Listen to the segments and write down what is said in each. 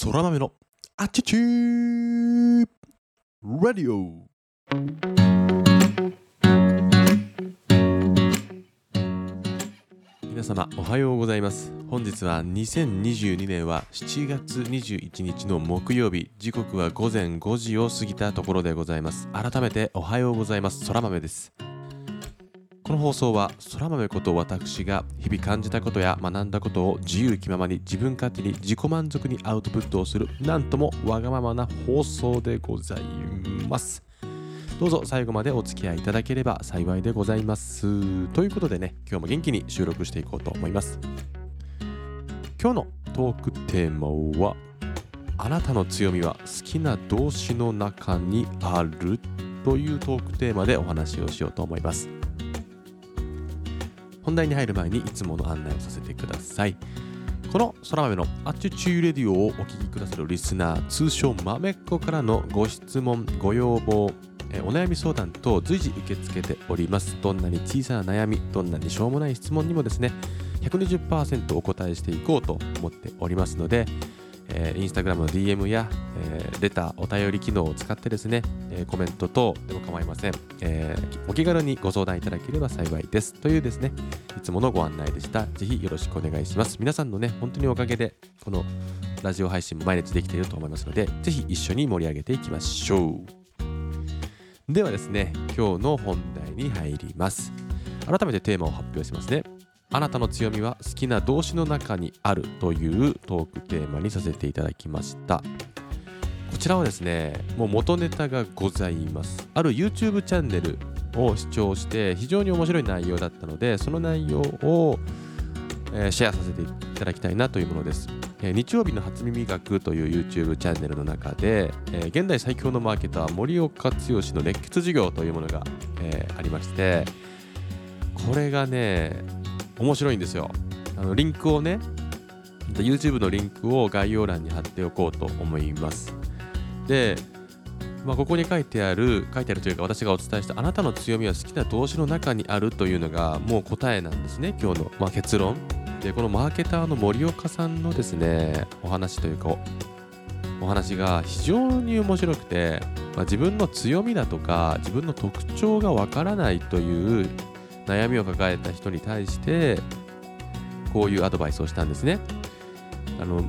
そら豆のアチチューラディオ皆様おはようございます。本日は2022年は7月21日の木曜日。時刻は午前5時を過ぎたところでございます。改めておはようございます。そら豆です。この放送はそら豆こと私が日々感じたことや学んだことを自由気ままに自分勝手に自己満足にアウトプットをするなんともわがままな放送でございます。どうぞ最後までお付き合いいただければ幸いでございます。ということでね今日も元気に収録していこうと思います。今日のトークテーマはあなたの強みは好きな動詞の中にあるというトークテーマでお話をしようと思います。本題に入る前にいつもの案内をさせてください。この空豆のアチュチューレディオをお聞きくださるリスナー通称豆っ子からのご質問ご要望お悩み相談等随時受け付けております。どんなに小さな悩みどんなにしょうもない質問にもですね120%お答えしていこうと思っておりますのでえー、インスタグラムの DM や、えー、レター、お便り機能を使ってですね、えー、コメント等でも構いません、えー、お気軽にご相談いただければ幸いです。というですね、いつものご案内でした。ぜひよろしくお願いします。皆さんのね、本当におかげで、このラジオ配信も毎日できていると思いますので、ぜひ一緒に盛り上げていきましょう。ではですね、今日の本題に入ります。改めてテーマを発表しますね。あなたの強みは好きな動詞の中にあるというトークテーマにさせていただきました。こちらはですねもう元ネタがございます。ある YouTube チャンネルを視聴して非常に面白い内容だったのでその内容を、シェアさせていただきたいなというものです、日曜日の初耳学という YouTube チャンネルの中で、現代最強のマーケター森岡剛の熱血授業というものが、ありましてこれがね面白いんですよ。あのリンクをね、YouTube のリンクを概要欄に貼っておこうと思います。で、まあ、ここに書いてある、書いてあるというか私がお伝えしたあなたの強みは好きな動詞の中にあるというのがもう答えなんですね、今日の、まあ、結論。で、このマーケターの森岡さんのですね、お話というか、お話が非常に面白くて、まあ、自分の強みだとか自分の特徴がわからないという悩みを抱えた人に対してこういうアドバイスをしたんですね。あの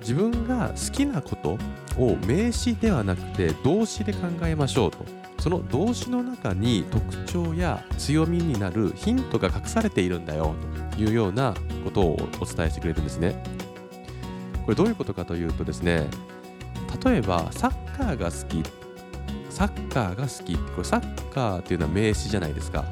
自分が好きなことを名詞ではなくて動詞で考えましょうと。その動詞の中に特徴や強みになるヒントが隠されているんだよというようなことをお伝えしてくれるんですね。これどういうことかというとですね例えばサッカーが好き。サッカーが好き。これサッカーっていうのは名詞じゃないですか。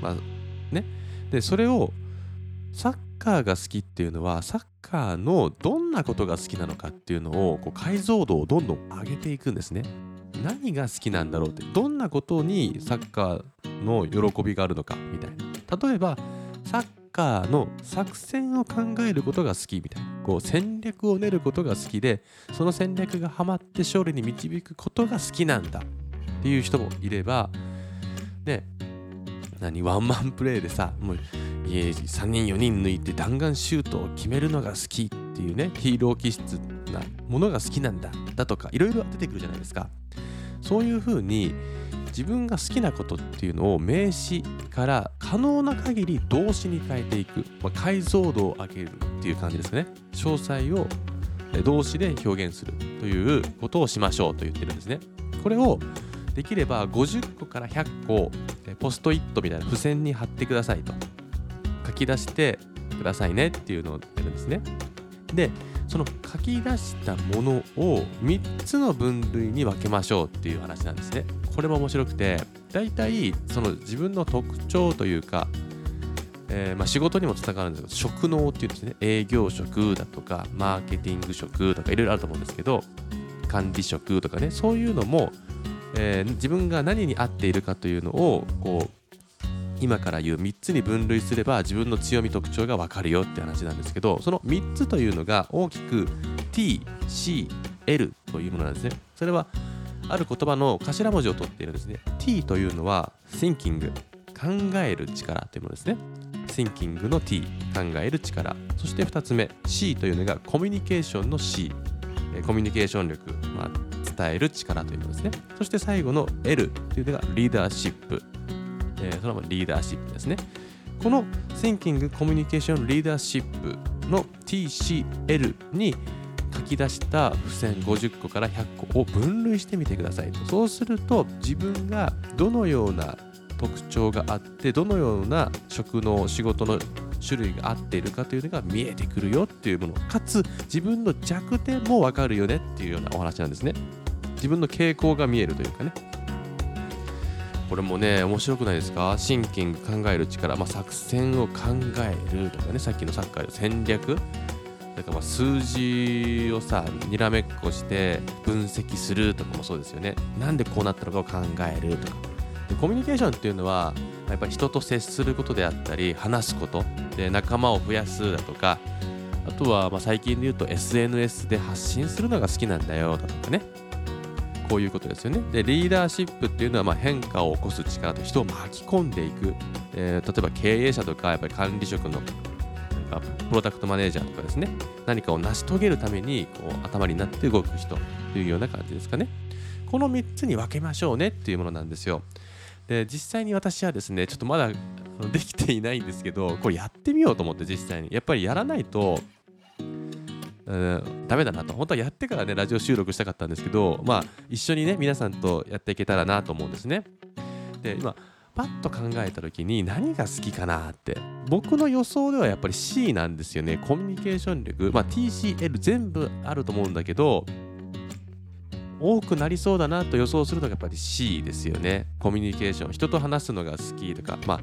まあね、でそれをサッカーが好きっていうのはサッカーのどんなことが好きなのかっていうのをこう解像度をどんどん上げていくんですね。何が好きなんだろうってどんなことにサッカーの喜びがあるのかみたいな。例えばサッカーの作戦を考えることが好きみたいな。こう戦略を練ることが好きでその戦略がハマって勝利に導くことが好きなんだっていう人もいればね。何ワンマンプレーでさもう3人4人抜いて弾丸シュートを決めるのが好きっていうねヒーロー気質なものが好きなんだだとかいろいろ出てくるじゃないですか。そういうふうに自分が好きなことっていうのを名詞から可能な限り動詞に変えていく、まあ、解像度を上げるっていう感じですね。詳細を動詞で表現するということをしましょうと言ってるんですね。これをできれば50個から100個ポストイットみたいな付箋に貼ってくださいと。書き出してくださいねっていうのをやるんですね。でその書き出したものを3つの分類に分けましょうっていう話なんですね。これも面白くて大体その自分の特徴というかえー、まあ、仕事にもつながるんですけど職能っていうんですね。営業職だとかマーケティング職とかいろいろあると思うんですけど管理職とかねそういうのもえー、自分が何に合っているかというのをこう今から言う3つに分類すれば自分の強み特徴が分かるよって話なんですけどその3つというのが大きく T、C、L というものなんですね。それはある言葉の頭文字を取っているんですね。T というのは Thinking 考える力というものですね。Thinking の T 考える力。そして2つ目 C というのがコミュニケーションの C コミュニケーション力、まあ、伝える力というのですね。そして最後の L というのがリーダーシップ、えー、そのままリーダーシップですね。この Thinking Communication Leadership の TCL に書き出した付箋50個から100個を分類してみてくださいと。そうすると自分がどのような特徴があってどのような職の仕事の種類が合っているかというのが見えてくるよっていうもの。かつ自分の弱点も分かるよねっていうようなお話なんですね。自分の傾向が見えるというかね。これもね面白くないですか？シンキング考える力、まあ、作戦を考えるとかね。さっきのサッカーの戦略。だからま数字をさにらめっこして分析するとかもそうですよね。なんでこうなったのかを考えるとか。でコミュニケーションっていうのはやっぱり人と接することであったり話すこと。で仲間を増やすだとか。あとはま最近で言うと SNS で発信するのが好きなんだよだとかね。こういうことですよね。でリーダーシップっていうのはま変化を起こす力と人を巻き込んでいく、えー、例えば経営者とかやっぱり管理職のプロダクトマネージャーとかですね。何かを成し遂げるためにこう頭になって動く人というような感じですかね。この3つに分けましょうねっていうものなんですよ。で実際に私はですねちょっとまだできていないんですけどこれやってみようと思って実際に。やっぱりやらないとうんダメだなと。本当はやってからねラジオ収録したかったんですけどまあ一緒にね皆さんとやっていけたらなと思うんですね。で今パッと考えた時に何が好きかなって僕の予想ではやっぱり C なんですよね。コミュニケーション力。まあ TCL 全部あると思うんだけど多くなりそうだなと予想するのがやっぱり C ですよね。コミュニケーション。人と話すのが好きとか。まあ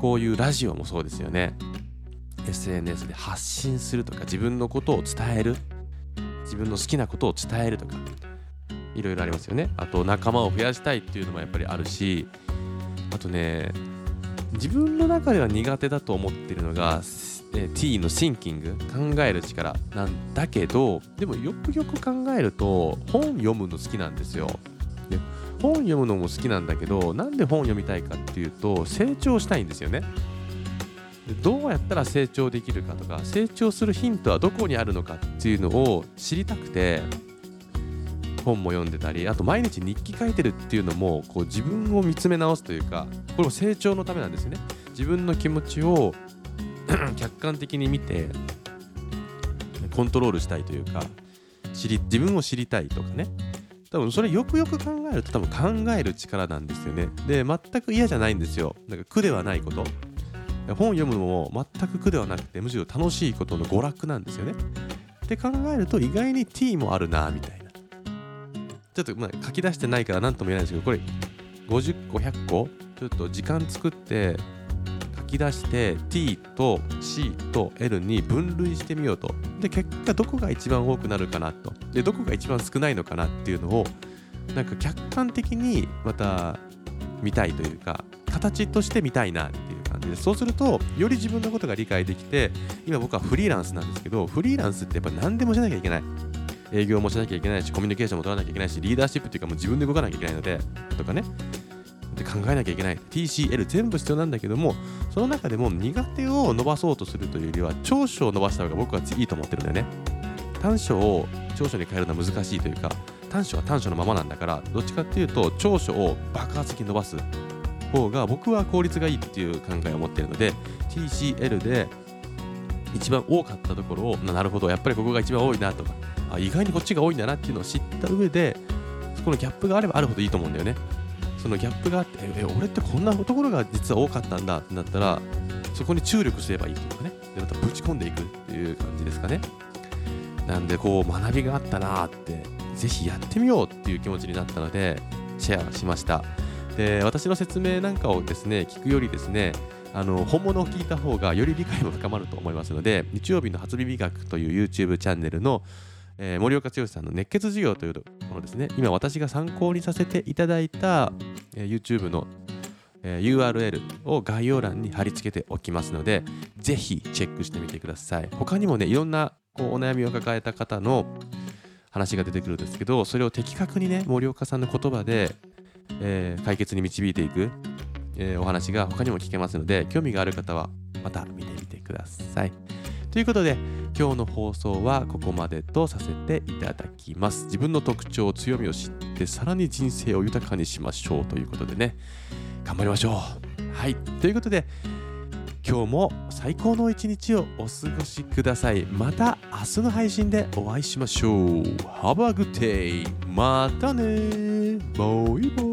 こういうラジオもそうですよね。SNS で発信するとか自分のことを伝える自分の好きなことを伝えるとかいろいろありますよね。あと仲間を増やしたいっていうのもやっぱりあるしあとね自分の中では苦手だと思ってるのがえ T のシンキング考える力なんだけどでもよくよく考えると本読むの好きなんですよ。で本読むのも好きなんだけどなんで本読みたいかっていうと成長したいんですよね。どうやったら成長できるかとか成長するヒントはどこにあるのかっていうのを知りたくて本も読んでたりあと毎日日記書いてるっていうのもこう自分を見つめ直すというかこれも成長のためなんですよね。自分の気持ちを 客観的に見てコントロールしたいというか知り自分を知りたいとかね。多分それよくよく考えると多分考える力なんですよね。で全く嫌じゃないんですよ。なんか苦ではないこと。本を読むのも全く苦ではなくてむしろ楽しいことの娯楽なんですよね。って考えると意外に T もあるなみたいな。ちょっとまあ書き出してないから何とも言えないですけどこれ50個100個？ちょっと時間作って書き出して T と C と L に分類してみようと。で結果どこが一番多くなるかなと。でどこが一番少ないのかなっていうのをなんか客観的にまた見たいというか形として見たいなっていう感じでそうするとより自分のことが理解できて今僕はフリーランスなんですけどフリーランスってやっぱ何でもしなきゃいけない。営業もしなきゃいけないしコミュニケーションも取らなきゃいけないしリーダーシップっていうかもう自分で動かなきゃいけないのでとかね。って考えなきゃいけない。TCL 全部必要なんだけどもその中でも苦手を伸ばそうとするというよりは長所を伸ばした方が僕はいいと思ってるんだよね。短所を長所に変えるのは難しいというか短所は短所のままなんだからどっちかっていうと長所を爆発的に伸ばす。方が僕は効率がいいっていう考えを持ってるので TCL で一番多かったところをなるほど。やっぱりここが一番多いなとかあ意外にこっちが多いんだなっていうのを知った上でそこのギャップがあればあるほどいいと思うんだよね。そのギャップがあってえ俺ってこんなところが実は多かったんだってなったらそこに注力すればいいというかね。でまたぶち込んでいくっていう感じですかね。なんでこう学びがあったなってぜひやってみようっていう気持ちになったのでシェアしました。で私の説明なんかをですね聞くよりですねあの本物を聞いた方がより理解も深まると思いますので日曜日の初耳学という YouTube チャンネルのえー、森岡剛さんの熱血授業というものですね今私が参考にさせていただいた、えー、YouTube の、えー、URL を概要欄に貼り付けておきますのでぜひチェックしてみてください。他にもねいろんなこうお悩みを抱えた方の話が出てくるんですけどそれを的確にね森岡さんの言葉で、えー、解決に導いていく、えー、お話が他にも聞けますので興味がある方はまた見てみてください。ということで今日の放送はここまでとさせていただきます。自分の特徴強みを知ってさらに人生を豊かにしましょうということでね。頑張りましょう。はい。ということで今日も最高の一日をお過ごしください。また明日の配信でお会いしましょう。Have a good day またね。バイバイ。